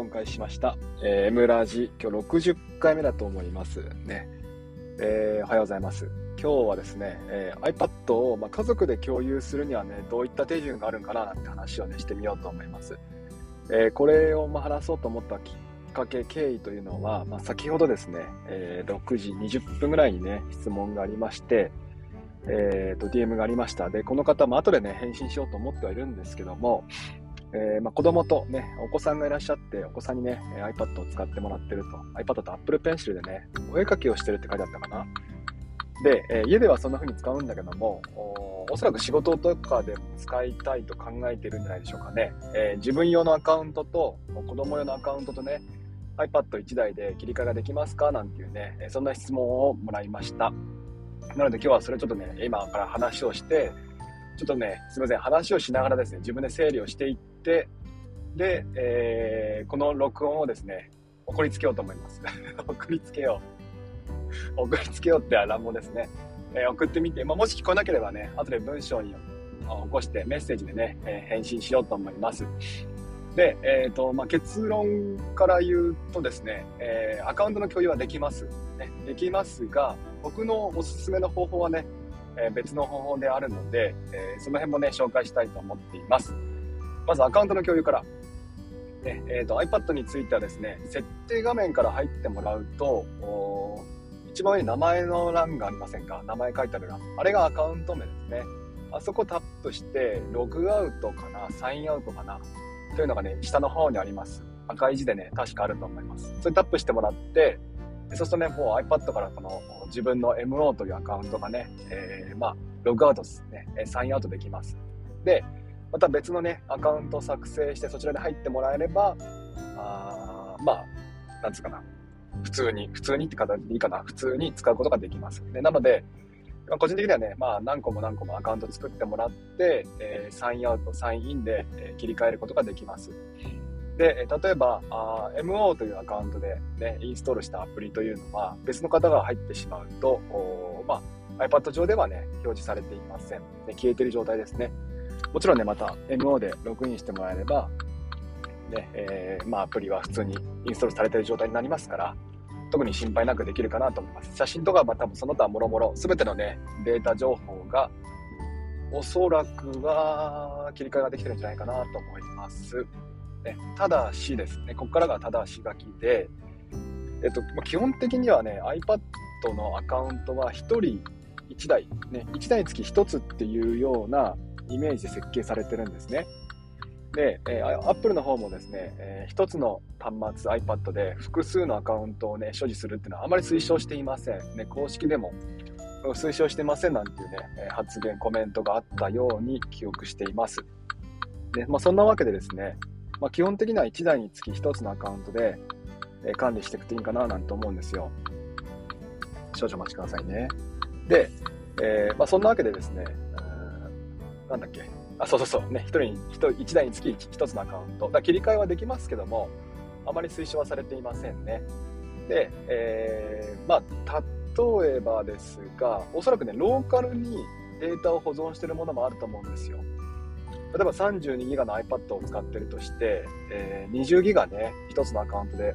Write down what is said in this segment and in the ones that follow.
録音開始しました。えー、M ラジ、今日60回目だと思いますね。えーおはようございます。今日はですね、えー iPad を、まあ、家族で共有するにはね、どういった手順があるんかななんて話をね、してみようと思います。えーこれをまあ話そうと思ったきっかけ、経緯というのは、まあ、先ほどですね、えー6時20分ぐらいにね、質問がありまして、えーと、DM がありました。で、この方も後でね、返信しようと思ってはいるんですけども、えーまあ、子供とね、お子さんがいらっしゃって、お子さんにね、iPad を使ってもらってると。iPad と Apple Pencil でね、お絵描きをしてるって書いてあったかな。で、えー家ではそんな風に使うんだけども、おおそらく仕事とかでも使いたいと考えてるんじゃないでしょうかね。えー自分用のアカウントと、子供用のアカウントとね、iPad1 台で切り替えができますか？なんていうね、そんな質問をもらいました。なので今日はそれちょっとね、今から話をして、ちょっとね、すみません、話をしながらですね、自分で整理をしていって、で、えーこの録音をですね、送りつけようと思います。送りつけよう。送りつけようって乱暴ですね。えー送ってみて、まあ、もし聞こえなければね、後で文章に起こしてメッセージでね、えー返信しようと思います。で、えーとまあ、結論から言うとですね、えーアカウントの共有はできます、ね。できますが、僕のおすすめの方法はね、えー別の方法であるので、えーその辺もね、紹介したいと思っています。まずアカウントの共有から。ねえー、と iPad についてはですね、設定画面から入ってもらうと、一番上に名前の欄がありませんか？名前書いてある欄。あれがアカウント名ですね。あそこタップして、ログアウトかな？サインアウトかな？というのがね、下の方にあります。赤い字でね、確かあると思います。それタップしてもらって、でそうするとね、もう iPad からこの自分の MO というアカウントがね、えーまあ、ログアウトですね、サインアウトできます。で、また別のね、アカウント作成して、そちらで入ってもらえれば、あまあ、なんつうかな、普通に、普通にって形でいいかな、普通に使うことができます。でなので、まあ個人的にはね、まあ、何個も何個もアカウント作ってもらって、えーサインアウト、サインインで、えー切り替えることができます。で、例えばあ MO というアカウントで、ね、インストールしたアプリというのは、別の方が入ってしまうと、まあ、iPad 上ではね、表示されていません。で消えてる状態ですね。もちろんね、また MO でログインしてもらえれば、ね、えーまあ、アプリは普通にインストールされている状態になりますから、特に心配なくできるかなと思います。写真とかはまあ多分その他もろもろ、すべてのね、データ情報が、おそらくは切り替えができてるんじゃないかなと思います。ね、ただしですね、ここからがただし書きで、えっと、基本的にはね、iPad のアカウントは1人1台、ね、1台につき1つっていうようなイメージで設計されてるんですね。で、えー、Apple の方もですね、えー一つの端末 iPad で複数のアカウントをね、所持するっていうのはあまり推奨していません。ね、公式でも推奨してませんなんていうね、発言、コメントがあったように記憶しています。で、まあそんなわけでですね、まあ基本的には1台につき1つのアカウントで、え管理していくといいかななんて思うんですよ。少々お待ちくださいね。で、えーまあそんなわけでですね、なんだっけ、あ、そうそうそう、ね、一人に、一台につき一つのアカウント。だ切り替えはできますけども、あまり推奨はされていませんね。で、えーまあ、例えばですが、おそらくね、ローカルにデータを保存しているものもあると思うんですよ。例えば32ギガの iPad を使ってるとして、えー20ギガね、一つのアカウントで、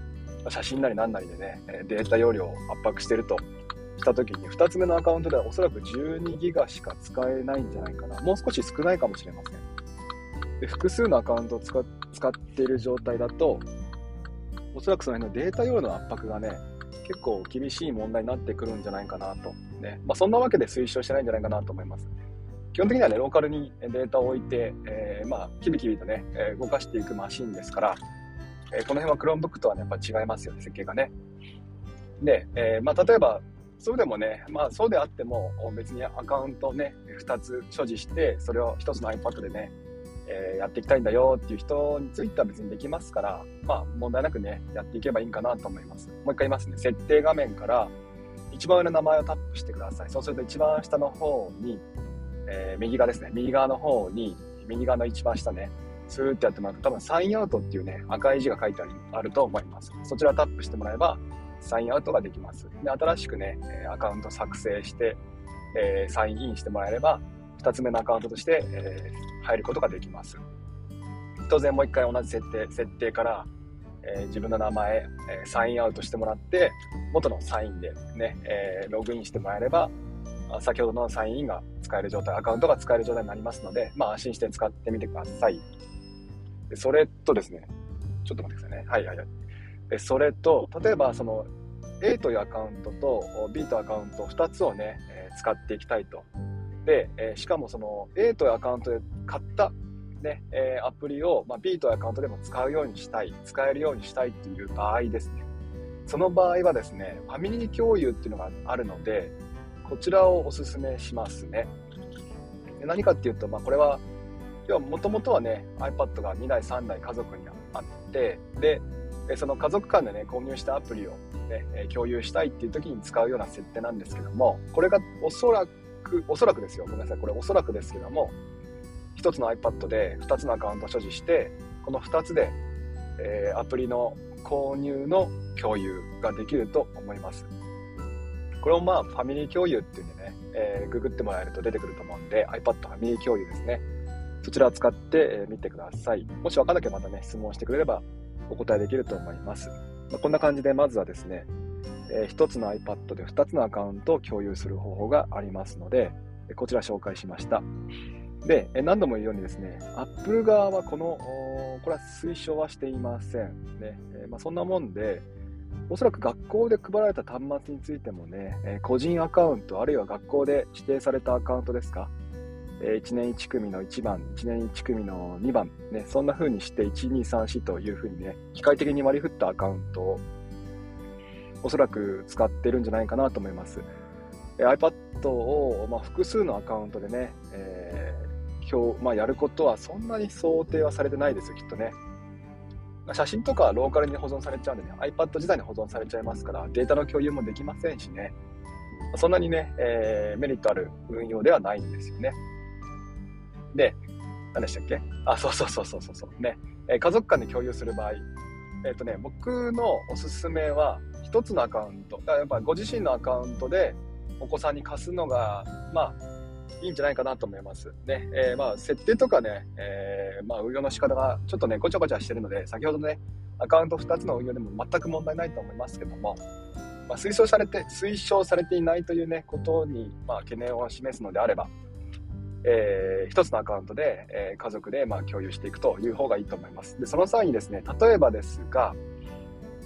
写真なり何なりでね、データ容量を圧迫してるとたときに、2つ目のアカウントではおそらく12ギガしか使えないんじゃないかな。もう少し少ないかもしれません。で複数のアカウントを使っ使っている状態だと、おそらくその辺のデータ容量の圧迫がね、結構厳しい問題になってくるんじゃないかなと。ね。まあ、そんなわけで推奨してないんじゃないかなと思います。基本的にはね、ローカルにデータを置いて、えーまあ、キビキビとね、え動かしていくマシンですから、えーこの辺は Chromebook とはね、やっぱ違いますよね、設計がね。で、えーまあ、例えば、それでもね、まあ、そうであっても、別にアカウントね、2つ所持して、それを1つの iPad でね、えーやっていきたいんだよっていう人については別にできますから、まあ、問題なくね、やっていけばいいんかなと思います。もう一回言いますね。設定画面から、一番上の名前をタップしてください。そうすると一番下の方に、えー右側ですね。右側の方に、右側の一番下ね、スーってやってもらうと多分サインアウトっていうね、赤い字が書いてあるあると思います。そちらをタップしてもらえば、サインアウトができます。で、新しくね、アカウント作成して、えーサインインしてもらえれば、2つ目のアカウントとして、えー入ることができます。当然もう一回同じ設定、設定から、えー、自分の名前、え、サインアウトしてもらって、元のサインでね、え、ログインしてもらえれば、先ほどのサインインが使える状態、アカウントが使える状態になりますので、まあ安心して使ってみてください。でそれとですね、ちょっと待ってくださいね。はいはいはい。それと、例えばその A というアカウントと B というアカウント2つをね、え使っていきたいと。で、えしかもその A というアカウントで買ったね、えアプリを、ま、B というアカウントでも使うようにしたい、使えるようにしたいっていう場合ですね。その場合はですね、ファミリー共有っていうのがあるので、こちらをおすすめしますね。何かっていうと、まあ、これは、要はもともとはね、iPad が2台、3台家族にあって、で、その家族間でね、購入したアプリを、ね、共有したいっていう時に使うような設定なんですけども、これがおそらく、おそらくですよ、ごめんなさい、これおそらくですけども、1つの iPad で2つのアカウントを所持して、この2つで、えー、アプリの購入の共有ができると思います。これをまあ、ファミリー共有っていうんでね、えー、ググってもらえると出てくると思うんで、iPad ファミリー共有ですね。そちらを使ってみてください。もし分からなければまたね、質問してくれればお答えできると思います。まあ、こんな感じで、まずはですね、えー、1つの iPad で2つのアカウントを共有する方法がありますので、こちら紹介しました。で、何度も言うようにですね、Apple 側はこの、これは推奨はしていません。ねえー、まあ、そんなもんで、おそらく学校で配られた端末についてもね、え個人アカウント、あるいは学校で指定されたアカウントですか、え1年1組の1番、1年1組の2番、ね、そんな風にして1、2、3、4という風にね、機械的に割り振ったアカウントをおそらく使ってるんじゃないかなと思います。え iPad を、まあ、複数のアカウントでね、えー、表まあ、やることはそんなに想定はされてないですよ、きっとね。写真とかローカルに保存されちゃうんでね、iPad 自体に保存されちゃいますから、データの共有もできませんしね、そんなにね、えー、メリットある運用ではないんですよね。で、何でしたっけ？あ、そうそうそうそうそうそう。ね、え、家族間で共有する場合、えっ、とね、僕のおすすめは、1つのアカウント、やっぱご自身のアカウントでお子さんに貸すのが、まあ、いいんじゃないかなと思います。ね、えー、まあ、設定とかね、えー、まあ、運用の仕方がちょっとね、ごちゃごちゃしてるので、先ほどね、アカウント2つの運用でも全く問題ないと思いますけども、まあ、推奨されて、推奨されていないというね、ことに、まあ、懸念を示すのであれば、えー、1つのアカウントで、えー、家族で、まあ、共有していくという方がいいと思います。で、その際にですね、例えばですが、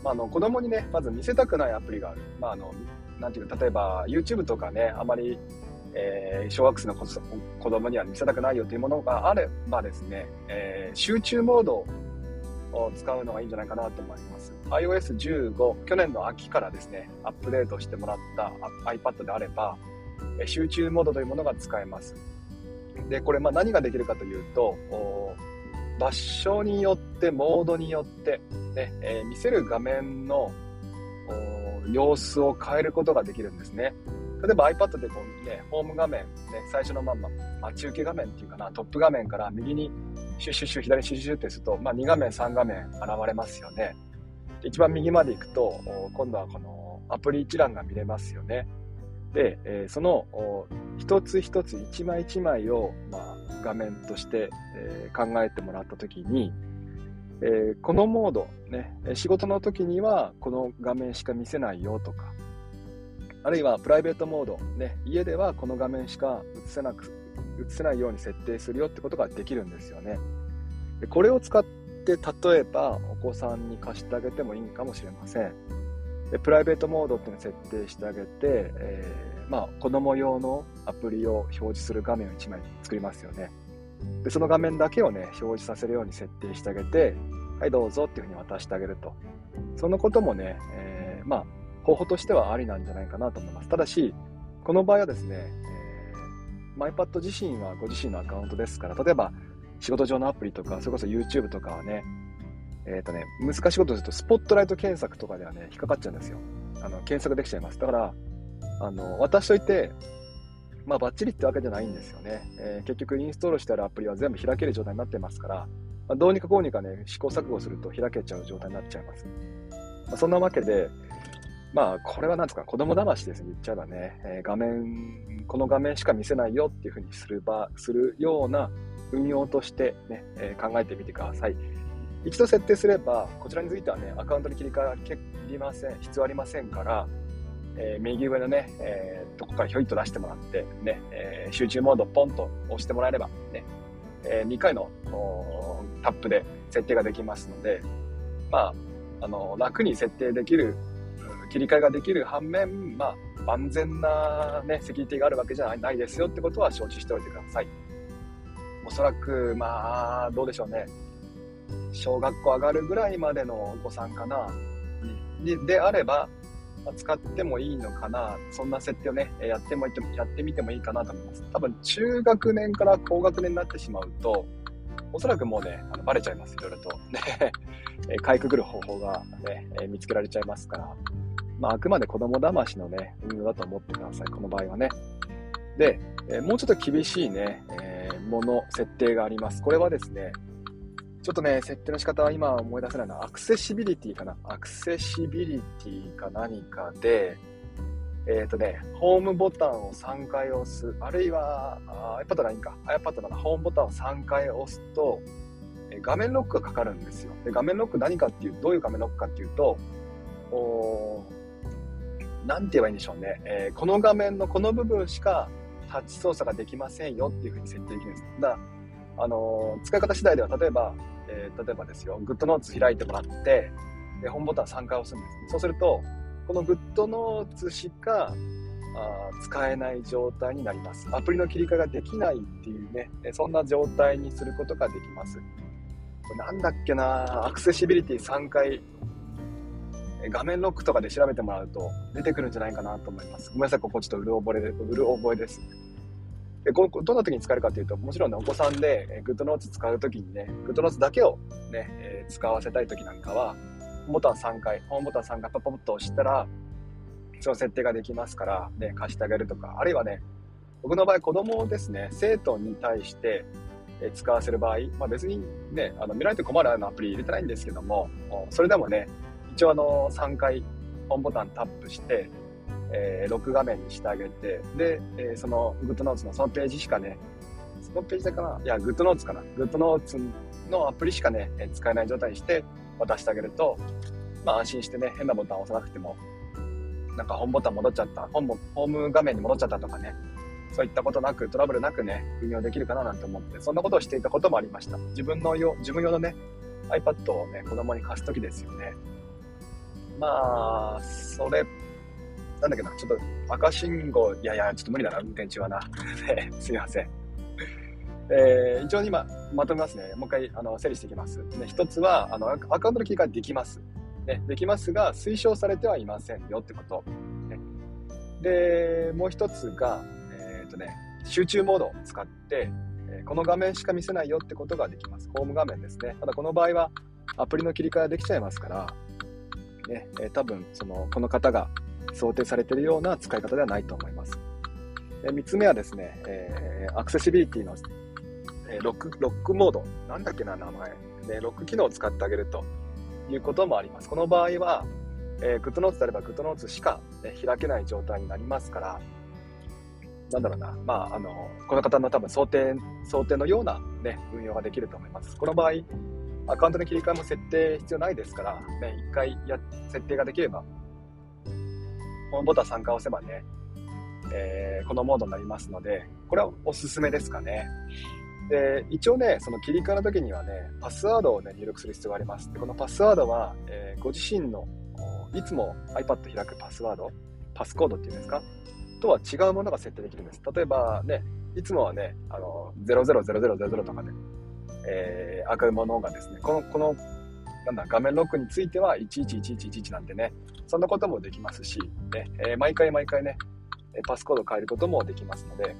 まあ、あの子供にね、まず見せたくないアプリがある。まあ、あの、なんていう、例えば YouTube とかね、あまりえー、小学生の子供には見せたくないよというものがあればですね、えー、集中モードを使うのがいいんじゃないかなと思います。iOS15、去年の秋からですね、アップデートしてもらった iPad であれば、集中モードというものが使えます。で、これまあ何ができるかというと、場所によって、モードによって、ねえー、見せる画面の様子を変えることができるんですね。例えば iPad でこうね、ホーム画面、ね、最初のまま、待ち受け画面っていうかな、トップ画面から右にシュッシュッシュ、左にシュッシュッってすると、まあ、2画面、3画面現れますよね。一番右まで行くと、今度はこのアプリ一覧が見れますよね。で、えー、その一つ一つ、一枚一枚を、まあ、画面として、えー、考えてもらったときに、えー、このモード、ね、仕事の時にはこの画面しか見せないよとか、あるいはプライベートモード、ね、家ではこの画面しか映せなく映せないように設定するよってことができるんですよね。でこれを使って例えばお子さんに貸してあげてもいいかもしれません。でプライベートモードっていうのを設定してあげて、えー、まあ、子供用のアプリを表示する画面を1枚作りますよね。でその画面だけをね、表示させるように設定してあげて、はいどうぞっていうふうに渡してあげると。そのこともね、えー、まあ、方法としてはありなんじゃないかなと思います。ただし、この場合はですね、えー、iPad 自身はご自身のアカウントですから、例えば仕事上のアプリとか、それこそ YouTube とかはね、えっ、ー、とね、難しいことすると、スポットライト検索とかではね、引っかかっちゃうんですよ。あの、検索できちゃいます。だから、あの、渡しといて、まあ、バッチリってわけじゃないんですよね。えー、結局、インストールしてあるアプリは全部開ける状態になってますから、まあ、どうにかこうにかね、試行錯誤すると開けちゃう状態になっちゃいます。まあ、そんなわけで、まあ、これはなんですか、子供騙しですね、言っちゃえばね、えー、画面、この画面しか見せないよっていうふうにする場、するような運用としてね、えー、考えてみてください。一度設定すれば、こちらについてはね、アカウントに切り替えりません、必要ありませんから、えー、右上のね、えー、とこからひょいっと出してもらって、ね、えー、集中モードポンと押してもらえれば、ね、えー、2回のタップで設定ができますので、まあ、あの、楽に設定できる、切り替えができる反面、まあ、万全なね、セキュリティがあるわけじゃないですよってことは承知しておいてください。おそらく、まあ、どうでしょうね。小学校上がるぐらいまでのお子さんかな、にであれば、使ってもいいのかな、そんな設定をね、やってもやってみてもいいかなと思います。多分、中学年から高学年になってしまうと、おそらくもうね、あのバレちゃいます、いろいろと。ね、かいくぐる方法がね、見つけられちゃいますから。まあ、あくまで子供騙しのね、運用だと思ってください、この場合はね。で、えもうちょっと厳しいね、えー、もの、設定があります。これはですね、ちょっとね、設定の仕方は今思い出せないのは、アクセシビリティかな。アクセシビリティか何かで、えっ、ー、とね、ホームボタンを3回押す、あるいは、iPad ならいいか、iPad ならホームボタンを3回押すと、え画面ロックがかかるんですよ。で、画面ロック何かっていう、どういう画面ロックかっていうと、おなんて言えばいいんでしょうね。えー、この画面のこの部分しかタッチ操作ができませんよっていうふうに設定できるんです。だあの、使い方次第では、例えば、えー、例えばですよ、GoodNotes 開いてもらって、で、ホームボタン3回押すんです。ねそうすると、この GoodNotes しかあ使えない状態になります。アプリの切り替えができないっていうね、そんな状態にすることができます。これなんだっけなアクセシビリティ3回画面ロックとかで調べてもらうと出てくるんじゃないかなと思います。ごめんなさい、ここちょっとうる覚えで、うる覚えです。でこどんな時に使えるかというと、もちろんね、お子さんで、えー、グッドノーツ使う時にね、グッドノーツだけをね、えー、使わせたい時なんかは、ボタン3回、ホームボタン3回パパッと押したら、その設定ができますから、ね、貸してあげるとか、あるいはね、僕の場合、子供をですね、生徒に対して、え使わせる場合、まあ、別にね、あの見られて困るようなアプリ入れてないんですけども、それでもね、一応あの3回本ボタンタップして、えー、録画面にしてあげて、で、えー、その GoodNotes のそのページしかね、そのページだかないや、GoodNotes かな ?GoodNotes のアプリしかね、使えない状態にして渡してあげると、まあ安心してね、変なボタン押さなくても、なんか本ボタン戻っちゃった、本もホーム画面に戻っちゃったとかね、そういったことなく、トラブルなくね、運用できるかななんて思って、そんなことをしていたこともありました。自分の用、自分用のね、iPad をね、子供に貸すときですよね。まあ、それ、なんだけな、ちょっと赤信号、いやいや、ちょっと無理だな、運転中はな。すいません。えー、一応今、まとめますね。もう一回、あの、整理していきます。ね、一つは、あの、アカウントの切り替えできます。ね、できますが、推奨されてはいませんよってこと。ね、で、もう一つが、えっ、とね、集中モードを使って、えこの画面しか見せないよってことができます。ホーム画面ですね。ただこの場合は、アプリの切り替えできちゃいますから、ね、えー、多分そのこの方が想定されているような使い方ではないと思います。で3つ目はですね、えー、アクセシビリティの、えー、ロックロックモード、なんだっけな、名前、ね、ロック機能を使ってあげるということもあります。この場合は、えー、GoodNotes であれば GoodNotes しか、ね、開けない状態になりますから、なんだろうな、まあ、あの、この方の多分想定、想定のようなね、運用ができると思います。この場合、アカウントの切り替えも設定必要ないですから、ね、一回や設定ができれば、このボタン参加押せばね、えー、このモードになりますので、これはおすすめですかね。で、一応ね、その切り替えの時にはね、パスワードをね、入力する必要があります。でこのパスワードは、えー、ご自身の、いつも iPad 開くパスワード、パスコードっていうんですか？とは違うものが設定できるんです。例えばね、いつもはね、あの、000000とかで、えー、赤いものがですね、この、この、なんだ、画面ロックについては111111なんでね、そんなこともできますし、ね、えー、毎回毎回ね、パスコード変えることもできますので、ね、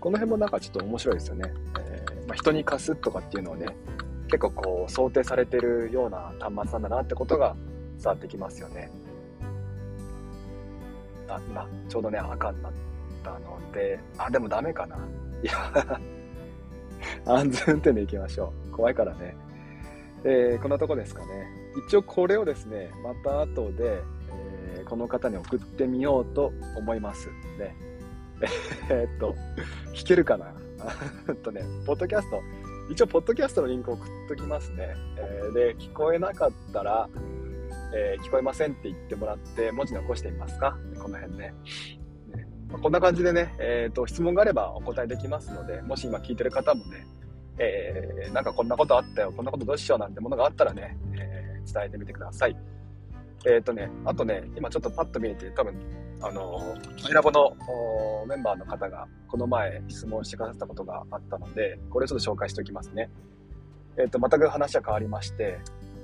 この辺もなんかちょっと面白いですよね。えー、まあ、人に貸すとかっていうのはね、結構こう想定されてるような端末なんだなってことが伝わってきますよね。あ、今、ちょうどね、赤になったので、あ、でもダメかな。いや 安全運転で行きましょう。怖いからね。えー、こんなとこですかね。一応これをですね、また後で、えー、この方に送ってみようと思います。ね。えー、っと、弾けるかな？とね、ポッドキャスト、一応、ポッドキャストのリンクを送っときますね。えー、で、聞こえなかったら、えー、聞こえませんって言ってもらって、文字残してみますか？この辺ね。ねまあ、こんな感じでね、えっ、と、質問があればお答えできますので、もし今聞いてる方もね、えー、なんかこんなことあったよ、こんなことどうしようなんてものがあったらね、えー、伝えてみてください。えっ、ー、とね、あとね、今ちょっとパッと見えて、多分、あの、キラボのメンバーの方がこの前質問してくださったことがあったので、これちょっと紹介しておきますね。えっ、ー、と、全く話は変わりまして、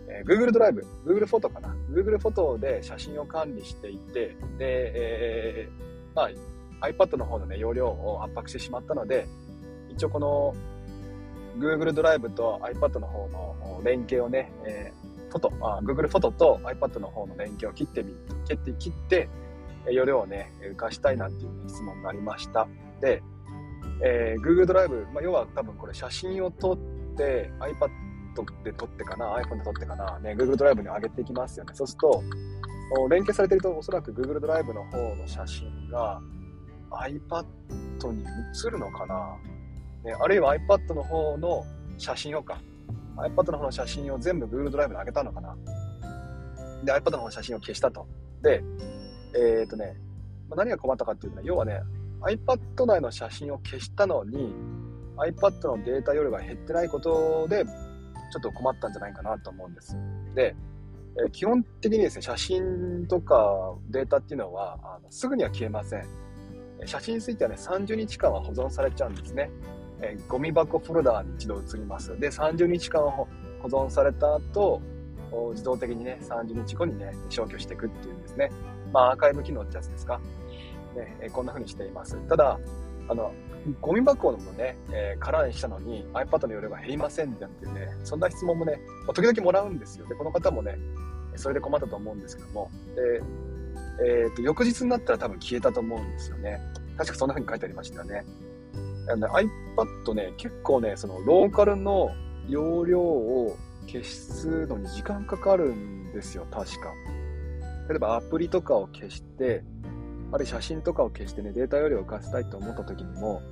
えー、Google ドライブ、Google フォトかな。Google フォトで写真を管理していて、で、えー、まあ、iPad の方のね、容量を圧迫してしまったので、一応この Google ドライブと iPad の方の連携をね、えー、フォト、あ Google フォトと iPad の方の連携を切ってみ、切って、切って、容量をね、浮かしたいなんていう質問がありました。で、えー、Google ドライブ、まあ、要は多分これ写真を撮って iPad で撮ってかな、iPhone で撮ってかな、ね、Google ドライブに上げていきますよね。そうすると、連携されてるとおそらく Google ドライブの方の写真が iPad に映るのかな、ね、あるいは iPad の方の写真をか、iPad の方の写真を全部 Google ドライブに上げたのかな。で、iPad の方の写真を消したと。で、えっ、ー、とね、まあ、何が困ったかっていうと、ね、要はね、iPad 内の写真を消したのに、iPad のデータ容量が減ってないことで、ちょっと困ったんじゃないかなと思うんです。で、えー、基本的にですね、写真とかデータっていうのは、あのすぐには消えません。写真についてはね、30日間は保存されちゃうんですね。えー、ゴミ箱フォルダーに一度移ります。で、30日間保存された後、自動的にね、30日後にね、消去していくっていうんですね。まあ、アーカイブ機能ってやつですか？ね、えこんな風にしています。ただ、あの、ゴミ箱のね、えー、空にしたのに iPad の容量が減りませんなんてね、そんな質問もね、まあ、時々もらうんですよ。で、この方もね、それで困ったと思うんですけども、で、えっ、ー、と、翌日になったら多分消えたと思うんですよね。確かそんな風に書いてありましたよね。ね、iPad ね、結構ね、そのローカルの容量を消すのに時間かかるんですよ、確か。例えばアプリとかを消して、あるいは写真とかを消してね、データ容量を浮かせたいと思った時にも、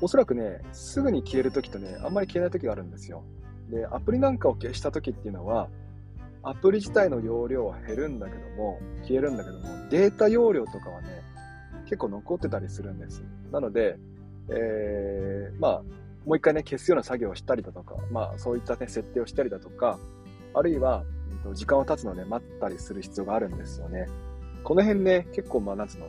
おそらくね、すぐに消える時とね、あんまり消えない時があるんですよ。で、アプリなんかを消した時っていうのは、アプリ自体の容量は減るんだけども、消えるんだけども、データ容量とかはね、結構残ってたりするんです。なので、えー、まあ、もう一回ね、消すような作業をしたりだとか、まあ、そういったね、設定をしたりだとか、あるいは、時間を経つので待ったりする必要があるんですよね。この辺ね、結構、まあ、なんつうの、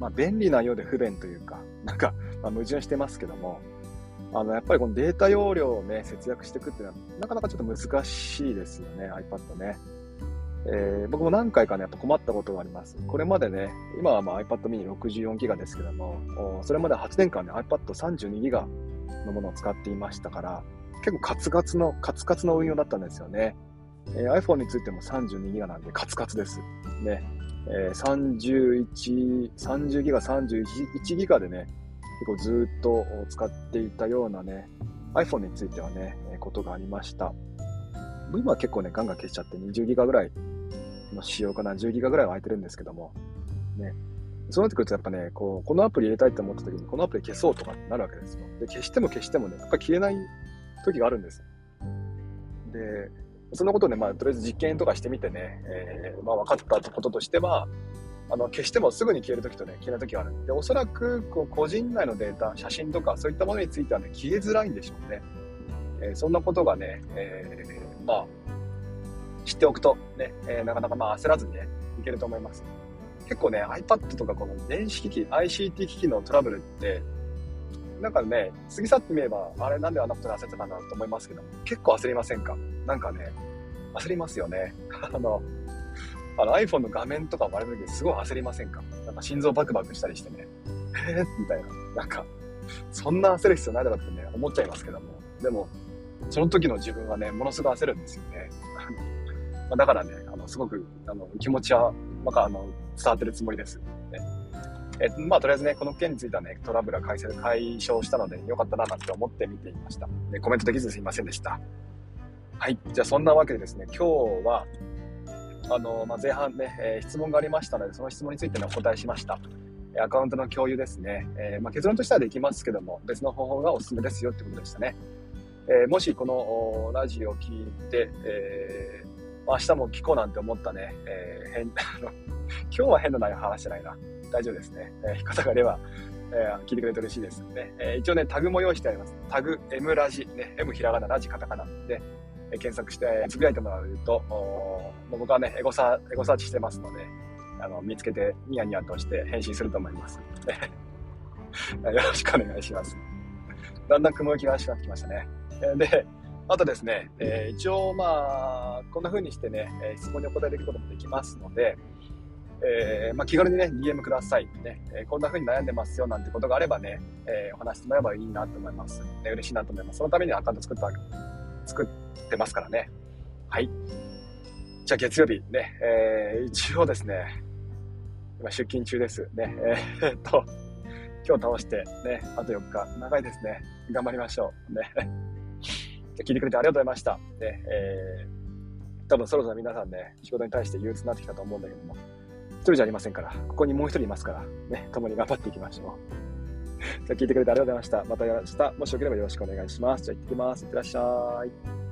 まあ、便利なようで不便というか、なんか、まあ、矛盾してますけども、あの、やっぱりこのデータ容量をね、節約していくっていうのは、なかなかちょっと難しいですよね、iPad ね。えー、僕も何回かね、やっぱ困ったことがあります。これまでね、今はまあ iPad mini 64ギガですけども、それまで8年間ね、iPad32 ギガのものを使っていましたから、結構カツカツの、カツカツの運用だったんですよね。えー、iPhone についても32ギガなんでカツカツです。ね。えー、31、30ギガ、31ギガでね、結構ずっと使っていたようなね、iPhone についてはね、ことがありました。今は結構ね、ガンガン消しちゃって20ギガぐらいの仕様かな、10ギガぐらいは空いてるんですけども、ね。そうなってくるとやっぱね、こう、このアプリ入れたいと思った時に、このアプリ消そうとかってなるわけですよ。で、消しても消してもね、やっぱ消えない時があるんです。で、そんなことね、まあ、とりあえず実験とかしてみてね、えー、まあ、分かったこととしては、あの、消してもすぐに消えるときとね、消えないときがある。で、おそらく、こう、個人内のデータ、写真とか、そういったものについてはね、消えづらいんでしょうね。えー、そんなことがね、えー、まあ、知っておくとね、えー、なかなかまあ焦らずにね、いけると思います。結構ね、iPad とかこの電子機器、ICT 機器のトラブルって、なんかね、過ぎ去ってみれば、あれなんであんなことに焦ってたんだと思いますけど、結構焦りませんか？なんかね、焦りますよね。あの、あの iPhone の画面とか割れる時すごい焦りませんか？なんか心臓バクバクしたりしてね、えー、みたいな。なんか、そんな焦る必要ないだろうってね、思っちゃいますけども。でも、その時の自分はね、ものすごい焦るんですよね。まだからね、あの、すごく、あの、気持ちは、なんか、あの、伝わってるつもりです。ねえまあ、とりあえずね、この件についてはね、トラブルは解消解消したので、よかったななんて思って見ていました。ね、コメントできずすいませんでした。はい。じゃあ、そんなわけでですね、今日は、あの、まあ、前半ね、えー、質問がありましたので、その質問についてのお答えしました。アカウントの共有ですね。えー、まあ、結論としてはできますけども、別の方法がおすすめですよってことでしたね。えー、もしこのラジオを聞いて、えー、明日も聞こうなんて思ったね、えー、変、あの、今日は変な内容話してないな。大丈夫ですね。えー、方があれば、えー、聞いてくれて嬉しいですね。えー、一応ね、タグも用意してあります。タグ、M ラジ、ね、M ひらがな、ラジカタカナで、えー、検索して、つぶやいてもらうと、お僕はね、エゴサ、エゴサーチしてますので、あの、見つけてニヤニヤとして返信すると思います。よろしくお願いします。だんだん雲行きがしくなってきましたね。で、あとですね、えー、一応まあ、こんな風にしてね、え質問にお答えできることもできますので、えー、まあ、気軽にね、DM ください。ね、えこんな風に悩んでますよなんてことがあればね、えーお話してもらえばいいなと思います。ね、嬉しいなと思います。そのためにアカウント作った、作ってますからね。はい。じゃあ月曜日ね、えー、一応ですね、今出勤中です。ね、えー、っ と、今日倒してね、あと4日、長いですね。頑張りましょう。ね。聞いてくれてありがとうございました。ね、えー、多分そろそろ皆さんね、仕事に対して憂鬱になってきたと思うんだけども、一人じゃありませんから、ここにもう一人いますから、ね、共に頑張っていきましょう。じゃ聞いてくれてありがとうございました。また明日、もしよければよろしくお願いします。じゃあ行ってきます。いってらっしゃい。